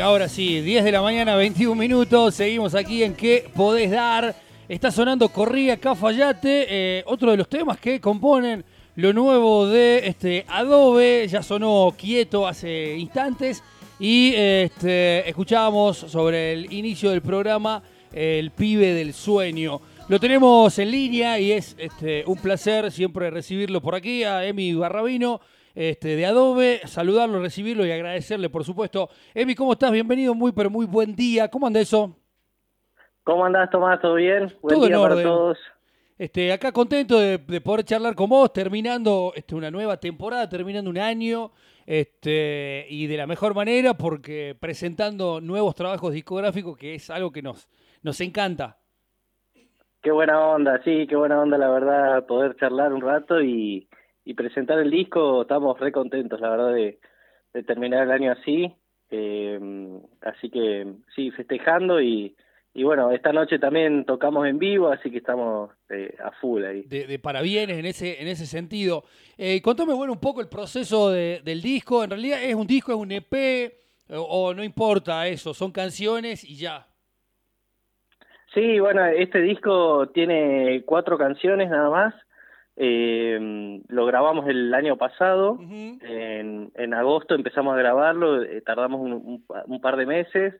Ahora sí, 10 de la mañana, 21 minutos. Seguimos aquí en ¿Qué podés dar? Está sonando Corría Cafayate, eh, otro de los temas que componen lo nuevo de este Adobe. Ya sonó quieto hace instantes. Y este, escuchábamos sobre el inicio del programa El pibe del sueño. Lo tenemos en línea y es este, un placer siempre recibirlo por aquí a Emi Barrabino este, de Adobe, saludarlo, recibirlo y agradecerle, por supuesto. Emi, ¿cómo estás? Bienvenido, muy, pero muy buen día. ¿Cómo anda eso? ¿Cómo andás, Tomás? ¿Todo bien? Buen Todo día en orden. para todos. Este, acá contento de, poder charlar con vos, terminando este, una nueva temporada, terminando un año, este, y de la mejor manera, porque presentando nuevos trabajos discográficos, que es algo que nos, nos encanta. Qué buena onda, sí, qué buena onda, la verdad, poder charlar un rato y, y presentar el disco, estamos re contentos, la verdad, de, terminar el año así. Eh, así que sí, festejando y, y bueno, esta noche también tocamos en vivo, así que estamos eh, a full ahí. De, de, parabienes en ese, en ese sentido. Eh, contame, bueno, un poco el proceso del disco. En realidad es un disco, es un EP, o no importa eso, son canciones y ya. Sí, bueno, este disco tiene cuatro canciones nada más. Eh, lo grabamos el año pasado, en, en, agosto empezamos a grabarlo, eh, tardamos un, un, par de meses,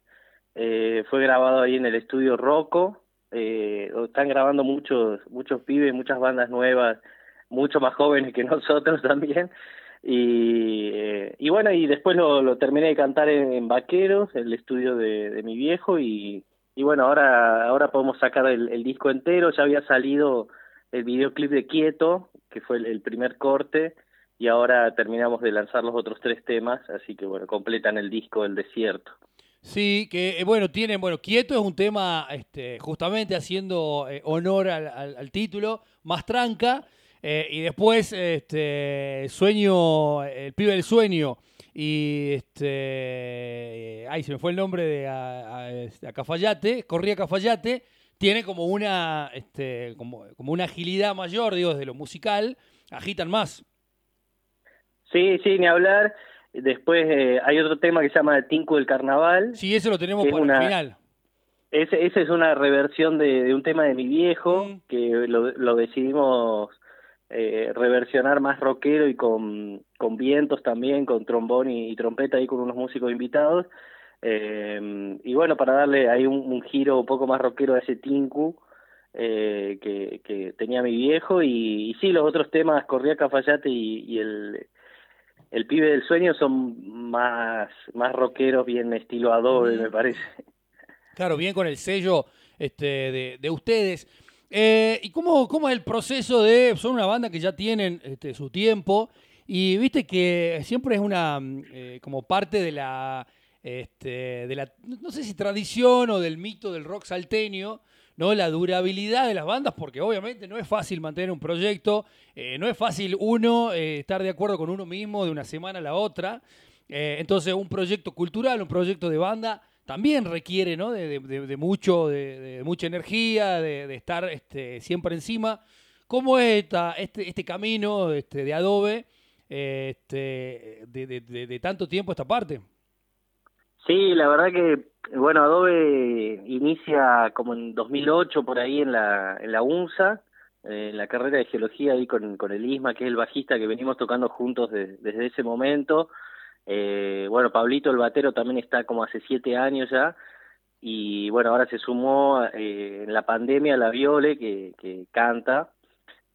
eh, fue grabado ahí en el estudio Rocco, eh, están grabando muchos, muchos pibes, muchas bandas nuevas, mucho más jóvenes que nosotros también, y, eh, y bueno, y después lo, lo terminé de cantar en, Vaqueros, el estudio de, de, mi viejo, y, y bueno, ahora, ahora podemos sacar el, el disco entero, ya había salido el videoclip de Quieto, que fue el, primer corte, y ahora terminamos de lanzar los otros tres temas, así que bueno, completan el disco El Desierto. Sí, que eh, bueno, tienen, bueno, Quieto es un tema este, justamente haciendo eh, honor al, título, más tranca, eh, y después este, Sueño, El pibe del sueño, y este, ay, se me fue el nombre de a, a Cafayate, corría Cafayate, tiene como una, este, como, como una agilidad mayor, digo, desde lo musical, agitan más. Sí, sí, ni hablar. Después eh, hay otro tema que se llama El Tinco del Carnaval. Sí, ese lo tenemos por el final. Ese, ese es una reversión de, un tema de mi viejo, mm. que lo, lo decidimos eh, reversionar más rockero y con, con vientos también, con trombón y trompeta ahí con unos músicos invitados. Eh, y bueno, para darle ahí un, giro un poco más rockero a ese Tinku eh, que, que, tenía mi viejo. Y, y, sí, los otros temas, Corría Cafayate y, y el, el pibe del sueño son más, más rockeros, bien estilo Adobe, me parece. Claro, bien con el sello este, de, de ustedes. Eh, ¿Y cómo, cómo es el proceso de.? Son una banda que ya tienen este, su tiempo y viste que siempre es una. Eh, como parte de la este, de la, no sé si tradición o del mito del rock salteño, ¿no? La durabilidad de las bandas, porque obviamente no es fácil mantener un proyecto, eh, no es fácil uno eh, estar de acuerdo con uno mismo de una semana a la otra. Eh, entonces, un proyecto cultural, un proyecto de banda, también requiere ¿no? de, mucho, de, mucha energía, de, estar este, siempre encima. ¿Cómo es este, este camino este, de Adobe de tanto tiempo esta parte? Sí, la verdad que, bueno, Adobe inicia como en 2008 por ahí en la, en la UNSA, eh, en la carrera de geología ahí con, con el Isma, que es el bajista que venimos tocando juntos desde ese momento. Eh, bueno, Pablito el batero también está como hace siete años ya. Y bueno, ahora se sumó eh, en la pandemia la Viole, que, que canta.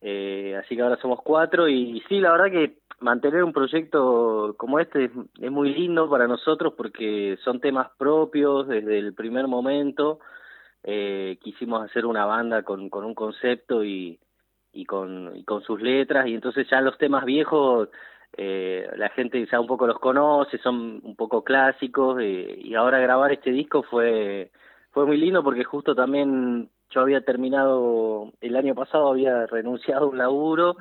Eh, así que ahora somos cuatro. y sí, la verdad que mantener un proyecto como este es, muy lindo para nosotros porque son temas propios desde el primer momento. Eh, quisimos hacer una banda con, con un concepto y, y, con, y con sus letras y entonces ya los temas viejos eh, la gente ya un poco los conoce, son un poco clásicos eh, y ahora grabar este disco fue fue muy lindo porque justo también yo había terminado el año pasado había renunciado a un laburo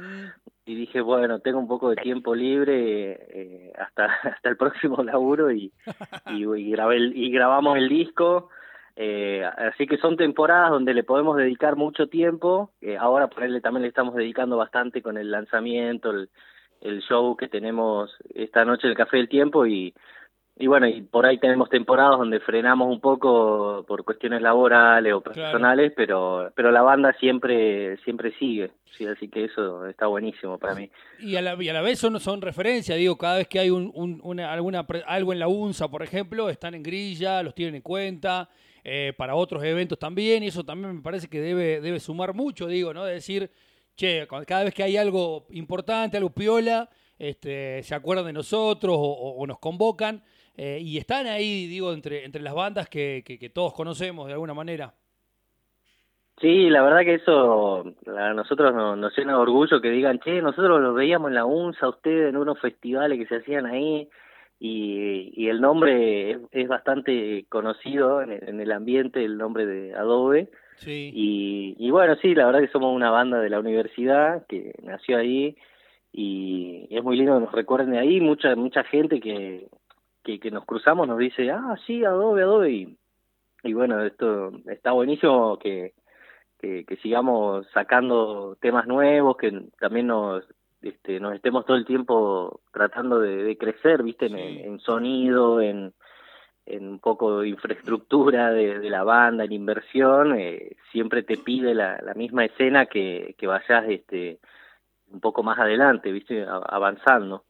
y dije, bueno, tengo un poco de tiempo libre eh, hasta hasta el próximo laburo y, y, grabé y grabamos el disco. Eh, así que son temporadas donde le podemos dedicar mucho tiempo. Eh, ahora por él también le estamos dedicando bastante con el lanzamiento, el, el show que tenemos esta noche, el Café del Tiempo, y, y bueno, y por ahí tenemos temporadas donde frenamos un poco por cuestiones laborales o personales, pero pero la banda siempre siempre sigue, sí, así que eso está buenísimo para mí. Y a la, y a la vez son, son referencia, digo, cada vez que hay un, una, alguna algo en la UNSA, por ejemplo, están en grilla, los tienen en cuenta, eh, para otros eventos también, y eso también me parece que debe, debe sumar mucho, digo, ¿no? De decir, che, cada vez que hay algo importante, algo piola, este, se acuerdan de nosotros o nos convocan. Eh, y están ahí, digo, entre, entre las bandas que, que, todos conocemos de alguna manera. Sí, la verdad que eso a nosotros nos, llena de orgullo que digan, che, nosotros los veíamos en la UNSA, ustedes en unos festivales que se hacían ahí, y, y el nombre es, bastante conocido en, el ambiente, el nombre de Adobe. Sí. Y, y bueno, sí, la verdad que somos una banda de la universidad que nació ahí y, es muy lindo que nos recuerden de ahí, mucha mucha gente que, que, nos cruzamos nos dice, ah, sí, Adobe, Adobe, y, y bueno, esto está buenísimo que, que, sigamos sacando temas nuevos, que también nos, este, nos estemos todo el tiempo tratando de, crecer, viste, en, sonido, en, en un poco de infraestructura de, la banda, en inversión, eh, siempre te pide la, la misma escena que, que vayas este, un poco más adelante, viste, avanzando.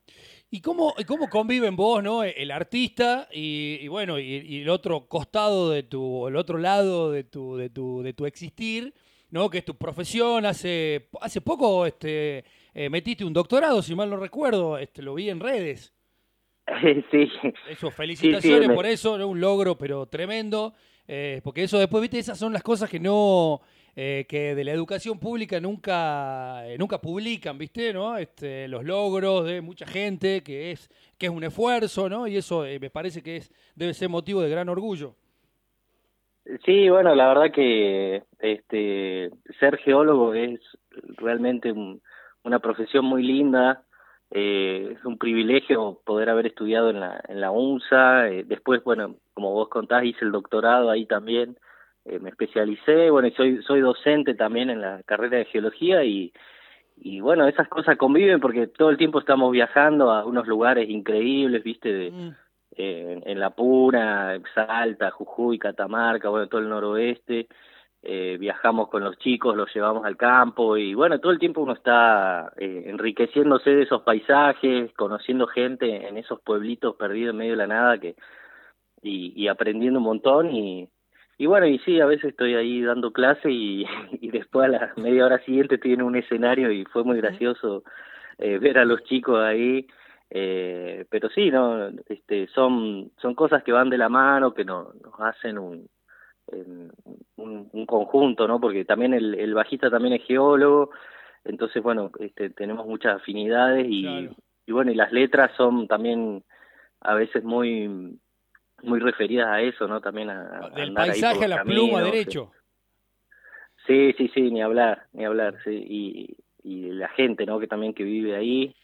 ¿Y cómo, cómo conviven vos, no? El artista y, bueno, y, el otro costado de tu, el otro lado de tu, de tu, de tu existir, ¿no? Que es tu profesión. Hace, hace poco este, eh, metiste un doctorado, si mal no recuerdo, este, lo vi en redes. Sí. Eso, felicitaciones por eso, un logro, pero tremendo. Eh, porque eso después, viste, esas son las cosas que no, eh, que de la educación pública nunca, eh, nunca publican, ¿viste? ¿no? Este, los logros de mucha gente, que es, que es un esfuerzo, ¿no? Y eso eh, me parece que es, debe ser motivo de gran orgullo. Sí, bueno, la verdad que este, ser geólogo es realmente una profesión muy linda, es un privilegio poder haber estudiado en la, en la UNSA, después, bueno, como vos contás, hice el doctorado ahí también, eh, me especialicé, bueno, y soy, soy docente también en la carrera de geología y, y bueno, esas cosas conviven porque todo el tiempo estamos viajando a unos lugares increíbles, viste, de, mm. eh, en, La Puna, Salta, Jujuy, Catamarca, bueno, todo el noroeste, eh, viajamos con los chicos, los llevamos al campo y bueno, todo el tiempo uno está enriqueciéndose de esos paisajes, conociendo gente en esos pueblitos perdidos en medio de la nada que y, y aprendiendo un montón y y bueno, y sí, a veces estoy ahí dando clase y, y después a la media hora siguiente estoy en un escenario y fue muy gracioso eh, ver a los chicos ahí. Eh, pero sí, no, este, son, son cosas que van de la mano, que no, nos hacen un, un, un, conjunto, ¿no? Porque también el, el bajista también es geólogo, entonces, bueno, este, tenemos muchas afinidades y, y bueno, y las letras son también a veces muy muy referidas a eso, ¿no? También a... Del paisaje a la pluma, derecho. Sí, sí, sí, ni hablar, ni hablar, sí. Y, y la gente, ¿no? Que también que vive ahí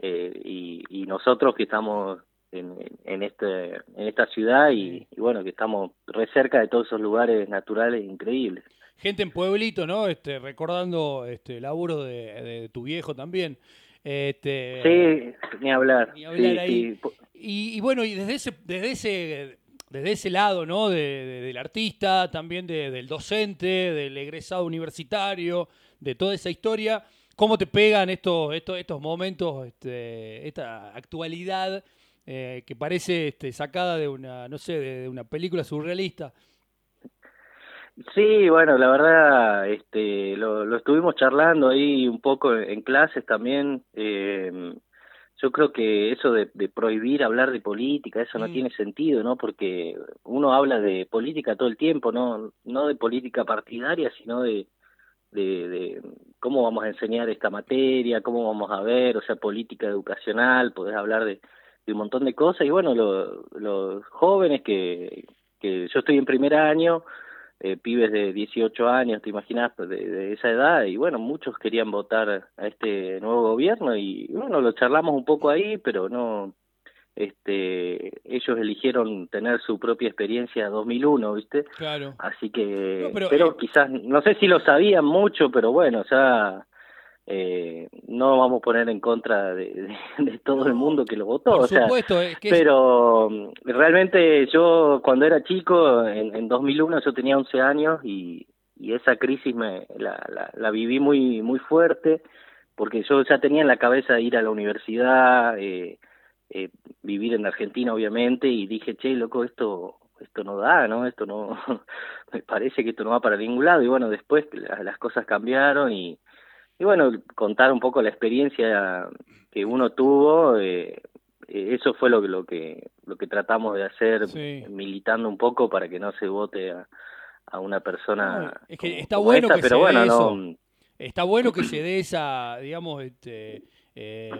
eh, y, y nosotros que estamos en, en, este, en esta ciudad y, bueno, que estamos re cerca de todos esos lugares naturales increíbles. Gente en pueblito, ¿no? Este, recordando este laburo de, de tu viejo también. Este, sí, ni hablar. Ni hablar ahí. Y, bueno, y desde ese, desde ese, desde ese lado, ¿no? De, del artista, también del docente, del egresado universitario, de toda esa historia, ¿cómo te pegan estos, estos, estos momentos, este, esta actualidad eh, que parece este, sacada de una, no sé, de, una película surrealista? Sí, bueno, la verdad, este, lo, lo estuvimos charlando ahí un poco en clases también. Eh, yo creo que eso de, prohibir hablar de política, eso no mm. tiene sentido, ¿no? Porque uno habla de política todo el tiempo, no, no de política partidaria, sino de, de, cómo vamos a enseñar esta materia, cómo vamos a ver, o sea, política educacional, podés hablar de, un montón de cosas, y bueno, los jóvenes que, que yo estoy en primer año, eh, pibes de 18 años, te imaginas, de, de, esa edad, y bueno, muchos querían votar a este nuevo gobierno y bueno, lo charlamos un poco ahí, pero no, este, ellos eligieron tener su propia experiencia 2001, ¿viste? Claro. Así que, pero, eh, quizás, no sé si lo sabían mucho, pero bueno, ya eh, no vamos a poner en contra de, todo el mundo que lo votó. Por o sea, pero mm, realmente yo cuando era chico, en, en 2001 yo tenía 11 años y, y esa crisis me, la, la, la, viví muy, muy fuerte porque yo ya tenía en la cabeza ir a la universidad, eh, eh, vivir en Argentina obviamente y dije, che, loco, esto esto no da, ¿no? Esto no, me parece que esto no va para ningún lado. Y bueno, después las cosas cambiaron y, y bueno, contar un poco la experiencia que uno tuvo, eh, eh, eso fue lo que, lo que lo que tratamos de hacer militando un poco para que no se vote a, a una persona es que está bueno que pero bueno eso. está bueno que se dé esa digamos este eh,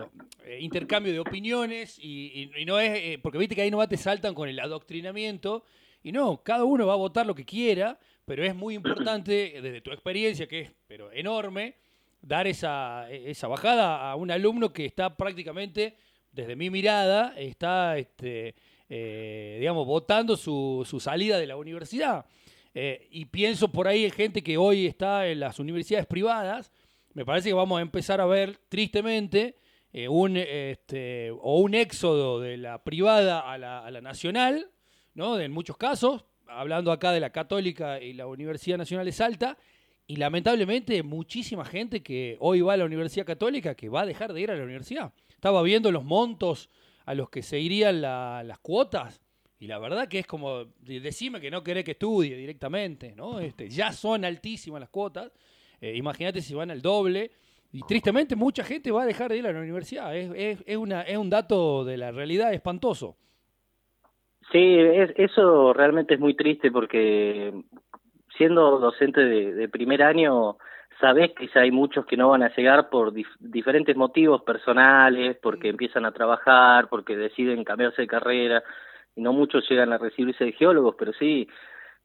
intercambio de opiniones y, y, no es porque viste que ahí nomás te saltan con el adoctrinamiento y no cada uno va a votar lo que quiera pero es muy importante desde tu experiencia que es pero enorme dar esa, esa bajada a un alumno que está prácticamente, desde mi mirada, está, este, eh, digamos, votando su, su, salida de la universidad. Eh, y pienso por ahí en gente que hoy está en las universidades privadas, me parece que vamos a empezar a ver tristemente eh, un, este, o un éxodo de la privada a la, a la nacional, ¿no? en muchos casos, hablando acá de la católica y la Universidad Nacional de Salta, y lamentablemente muchísima gente que hoy va a la Universidad Católica que va a dejar de ir a la universidad. Estaba viendo los montos a los que se irían las cuotas y la verdad que es como, decime que no querés que estudie directamente, ¿no? Este, ya son altísimas las cuotas, eh, imagínate si van al doble. Y tristemente mucha gente va a dejar de ir a la universidad. Es, es, una, es un dato de la realidad espantoso. Sí, eso realmente es muy triste porque siendo docente de, primer año, sabes que ya hay muchos que no van a llegar por diferentes motivos personales, porque empiezan a trabajar, porque deciden cambiarse de carrera, y no muchos llegan a recibirse de geólogos, pero sí,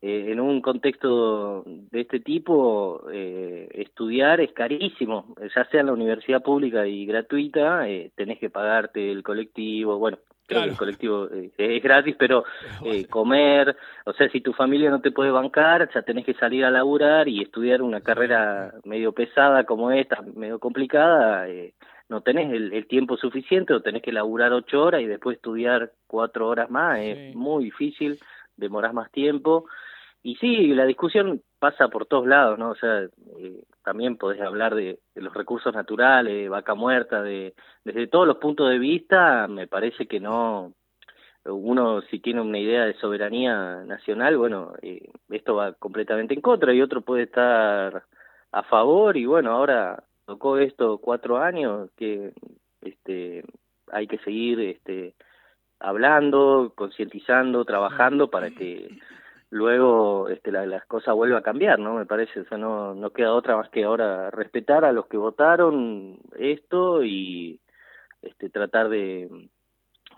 eh, en un contexto de este tipo, eh, estudiar es carísimo, ya sea en la universidad pública y gratuita, eh, tenés que pagarte el colectivo, bueno, Creo el colectivo eh, es gratis, pero eh, comer, o sea, si tu familia no te puede bancar, ya tenés que salir a laburar y estudiar una carrera medio pesada como esta, medio complicada, eh, no tenés el, tiempo suficiente o tenés que laburar ocho horas y después estudiar cuatro horas más, es muy difícil, demorás más tiempo. Y sí, la discusión pasa por todos lados, ¿no? O sea, también podés hablar de, los recursos naturales, de vaca muerta, de desde todos los puntos de vista, me parece que no, uno si tiene una idea de soberanía nacional, bueno, eh, esto va completamente en contra y otro puede estar a favor y bueno, ahora tocó esto cuatro años que este hay que seguir este hablando, concientizando, trabajando para que luego este, la, las cosas vuelvan a cambiar, ¿no? Me parece, o sea, no, no queda otra más que ahora respetar a los que votaron esto y este, tratar de,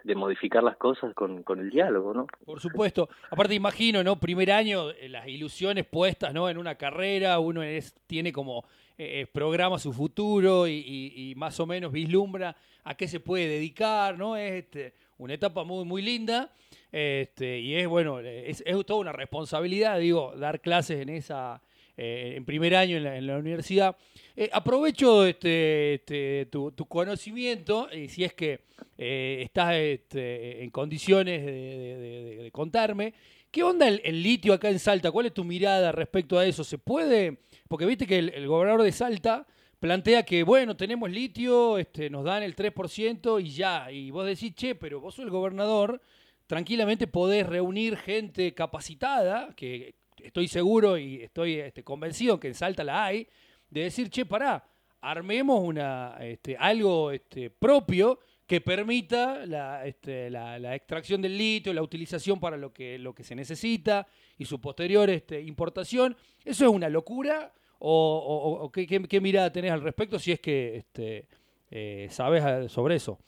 de modificar las cosas con, con, el diálogo, ¿no? Por supuesto. Aparte, imagino, ¿no? Primer año, eh, las ilusiones puestas, ¿no? En una carrera, uno es, tiene como eh, eh, programa su futuro y, y, y, más o menos vislumbra a qué se puede dedicar, ¿no? Es este, una etapa muy, muy linda este, y es, bueno, es, es, toda una responsabilidad, digo, dar clases en esa, eh, en primer año en la, universidad. Eh, aprovecho este, este, tu, conocimiento, y si es que eh, estás este, en condiciones de, contarme, ¿qué onda el, litio acá en Salta? ¿Cuál es tu mirada respecto a eso? ¿Se puede? Porque viste que el, gobernador de Salta plantea que, bueno, tenemos litio, este, nos dan el 3% y ya. Y vos decís, che, pero vos sos el gobernador, tranquilamente podés reunir gente capacitada, que estoy seguro y estoy este, convencido que en Salta la hay, de decir, che, pará, armemos una, este, algo este, propio que permita la, este, la, extracción del litio, la utilización para lo que, lo que se necesita y su posterior este, importación. ¿Eso es una locura? ¿O, o, ¿qué, qué, mirada tenés al respecto si es que este, eh, sabes sobre eso?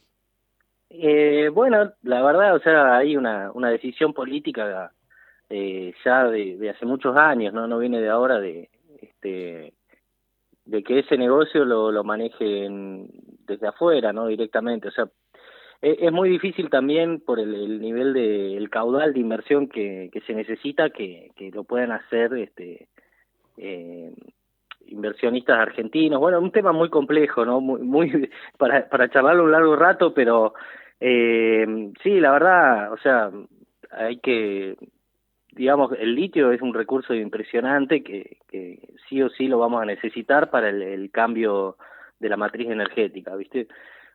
Eh, bueno, la verdad, o sea, hay una, una decisión política eh, ya de, de, hace muchos años, no no viene de ahora de este de que ese negocio lo, lo manejen desde afuera, no directamente, o sea, es, es muy difícil también por el, el nivel de el caudal de inversión que, que se necesita que, que lo puedan hacer este eh, inversionistas argentinos. Bueno, un tema muy complejo, ¿no? Muy, muy para, para charlarlo un largo rato, pero eh, sí, la verdad, o sea, hay que, digamos, el litio es un recurso impresionante que, que sí o sí lo vamos a necesitar para el, cambio de la matriz energética, ¿viste?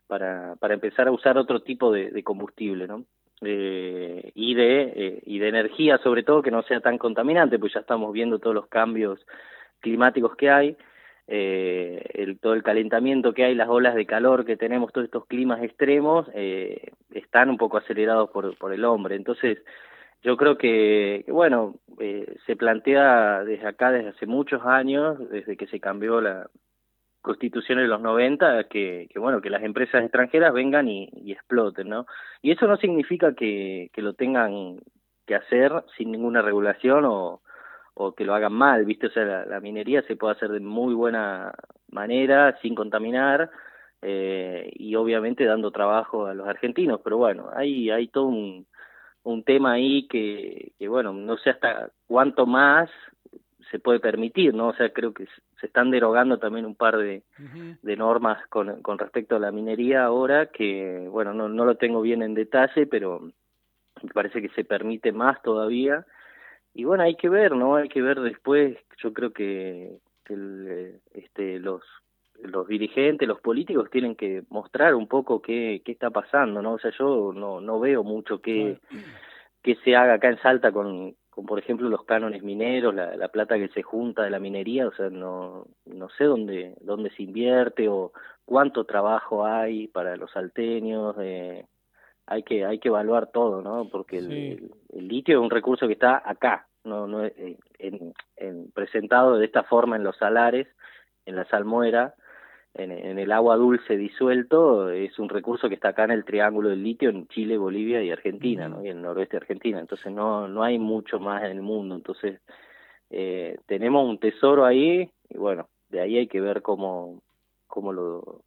Para, para empezar a usar otro tipo de, combustible, ¿no? Eh, y de eh, y de energía sobre todo que no sea tan contaminante pues ya estamos viendo todos los cambios climáticos que hay eh, el, todo el calentamiento que hay, las olas de calor que tenemos, todos estos climas extremos, eh, están un poco acelerados por, por el hombre. Entonces, yo creo que, bueno, eh, se plantea desde acá, desde hace muchos años, desde que se cambió la constitución en los 90, que, bueno, que las empresas extranjeras vengan y, y exploten, ¿no? Y eso no significa que, que lo tengan que hacer sin ninguna regulación o, o que lo hagan mal, ¿viste? O sea, la, minería se puede hacer de muy buena manera, sin contaminar, eh, y obviamente dando trabajo a los argentinos, pero bueno, hay, hay todo un, un tema ahí que, que, bueno, no sé hasta cuánto más se puede permitir, ¿no? O sea, creo que se están derogando también un par de, de normas con, con respecto a la minería ahora, que, bueno, no, no lo tengo bien en detalle, pero me parece que se permite más todavía, y bueno, hay que ver, ¿no? Hay que ver después, yo creo que, el, este, los los dirigentes, los políticos tienen que mostrar un poco qué, qué está pasando, ¿no? O sea, yo no, no veo mucho que, que se haga acá en Salta con, con por ejemplo, los cánones mineros, la, la plata que se junta de la minería, o sea, no, no sé dónde, dónde se invierte o cuánto trabajo hay para los salteños, eh, hay que hay que evaluar todo, ¿no? Porque el, litio es un recurso que está acá, no no eh, en, en, presentado de esta forma en los salares, en la salmuera, en, en, el agua dulce disuelto, es un recurso que está acá en el triángulo del litio en Chile, Bolivia y Argentina, ¿no? Y en el noroeste de Argentina, entonces no no hay mucho más en el mundo, entonces eh, tenemos un tesoro ahí y bueno, de ahí hay que ver cómo cómo lo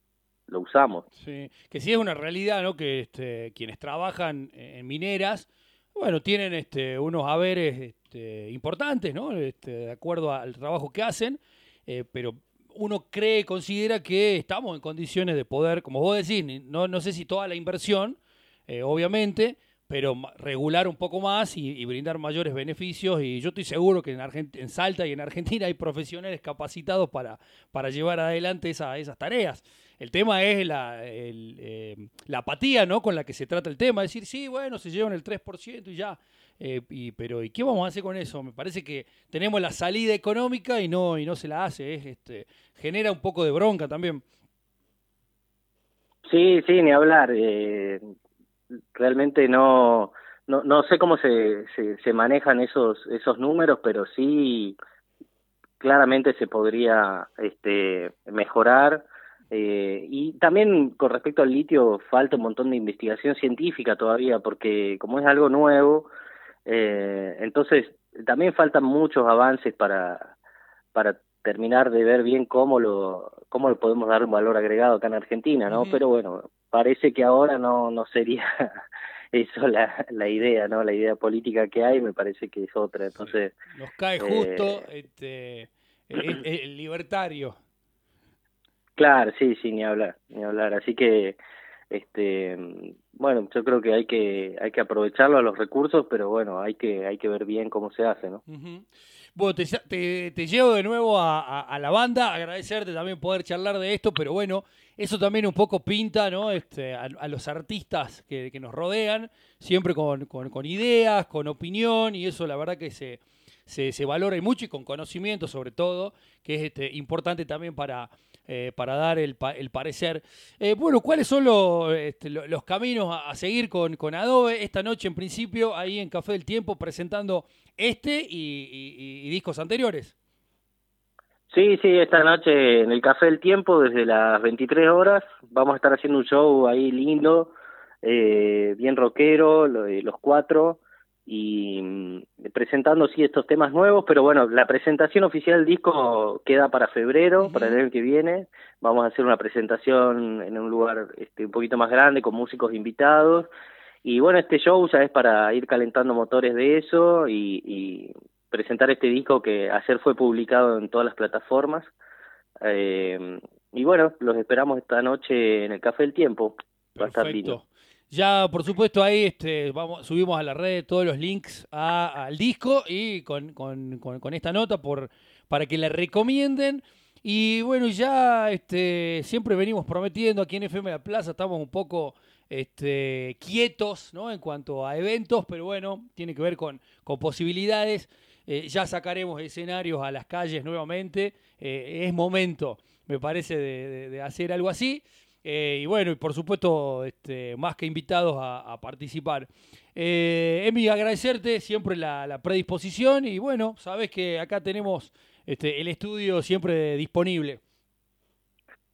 lo usamos. Sí, que sí es una realidad, ¿no? Que este, quienes trabajan en mineras, bueno, tienen este, unos haberes este, importantes, ¿no? Este, de acuerdo al trabajo que hacen, eh, pero uno cree, considera que estamos en condiciones de poder, como vos decís, no, no sé si toda la inversión, eh, obviamente, pero regular un poco más y, brindar mayores beneficios. Y yo estoy seguro que en, en Salta y en Argentina hay profesionales capacitados para, para llevar adelante esa, esas tareas. El tema es la, eh, la apatía ¿no? con la que se trata el tema. Decir, sí, bueno, se llevan el 3% y ya. Eh, y, pero ¿y qué vamos a hacer con eso? Me parece que tenemos la salida económica y no, y no se la hace. Es, este, genera un poco de bronca también. Sí, sí, ni hablar. Eh, realmente no, no, no sé cómo se, se, se, manejan esos, esos números, pero sí claramente se podría este, mejorar eh, y también con respecto al litio falta un montón de investigación científica todavía, porque como es algo nuevo, eh, entonces también faltan muchos avances para, para terminar de ver bien cómo lo, cómo le podemos dar un valor agregado acá en Argentina, ¿no? Pero bueno, parece que ahora no, no sería eso la, la idea, ¿no? La idea política que hay me parece que es otra, entonces... Nos cae justo eh, este, el libertario. Claro, sí, sí, ni hablar, ni hablar. Así que, este, bueno, yo creo que hay que hay que aprovecharlo a los recursos, pero bueno, hay que hay que ver bien cómo se hace, ¿no? Bueno, te, llevo de nuevo a, la banda, agradecerte también poder charlar de esto, pero bueno, eso también un poco pinta, ¿no? Este, a, los artistas que, que, nos rodean, siempre con, con, con ideas, con opinión, y eso la verdad que se, se, se valora mucho y con conocimiento sobre todo, que es este, importante también para, eh, para dar el, el parecer. Eh, bueno, ¿cuáles son este, los caminos a, seguir con, con, Adobe? Esta noche, en principio, ahí en Café del Tiempo, presentando este y, discos anteriores. Sí, sí, esta noche en el Café del Tiempo, desde las 23 horas, vamos a estar haciendo un show ahí lindo, eh, bien rockero, los cuatro y mm, presentando sí estos temas nuevos, pero bueno, la presentación oficial del disco queda para febrero, para el año que viene. Vamos a hacer una presentación en un lugar este, un poquito más grande con músicos invitados. Y bueno, este show ya es para ir calentando motores de eso y, y presentar este disco que ayer fue publicado en todas las plataformas. Eh, y bueno, los esperamos esta noche en el Café del Tiempo. Va a estar lindo. Ya, por supuesto, ahí este, vamos, subimos a la red todos los links al disco y con, con, con, esta nota por, para que la recomienden. Y bueno, ya este, siempre venimos prometiendo aquí en FM La Plaza, estamos un poco este, quietos ¿no? en cuanto a eventos, pero bueno, tiene que ver con, con posibilidades. Eh, ya sacaremos escenarios a las calles nuevamente. Eh, es momento, me parece, de, hacer algo así. Eh, y bueno, y por supuesto, este, más que invitados a, participar. Emi, agradecerte siempre la, predisposición y bueno, sabes que acá tenemos este, el estudio siempre disponible.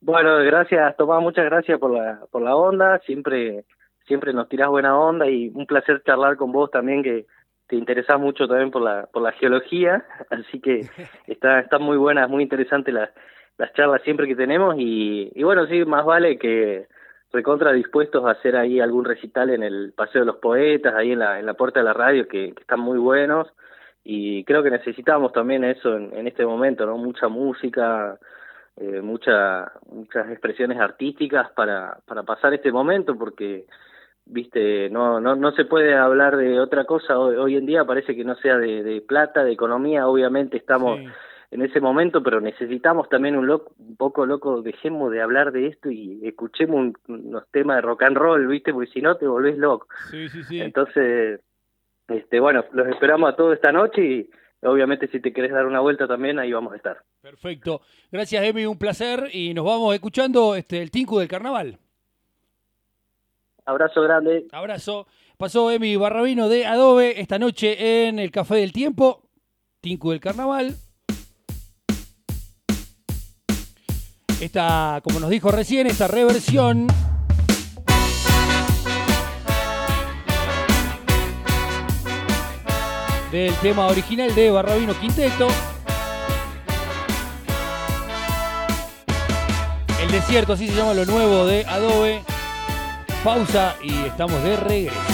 Bueno, gracias Tomás, muchas gracias por la, por la onda, siempre, siempre nos tirás buena onda y un placer charlar con vos también que te interesás mucho también por la, por la geología, así que está, están muy buenas, muy interesantes las, las charlas siempre que tenemos y, bueno, sí, más vale que recontra dispuestos a hacer ahí algún recital en el Paseo de los Poetas, ahí en la, en la puerta de la radio, que, están muy buenos. Y creo que necesitamos también eso en, en este momento, ¿no? Mucha música, eh, muchas expresiones artísticas para, para pasar este momento porque viste no, no no se puede hablar de otra cosa. Hoy, en día parece que no sea de, plata de economía. Obviamente estamos en ese momento pero necesitamos también un, loco, un poco loco dejemos de hablar de esto y escuchemos unos temas de rock and roll viste porque si no te volvés loco entonces este bueno los esperamos a todos esta noche y obviamente si te querés dar una vuelta también, ahí vamos a estar. Perfecto. Gracias, Emi, un placer. Y nos vamos escuchando este, el Tinku del Carnaval. Abrazo grande. Abrazo. Pasó Emi Barrabino de Adobe esta noche en el Café del Tiempo. Tinku del Carnaval. Esta, como nos dijo recién, esta reversión del tema original de Barrabino Quinteto. El desierto, así se llama lo nuevo de Adobe. Pausa y estamos de regreso.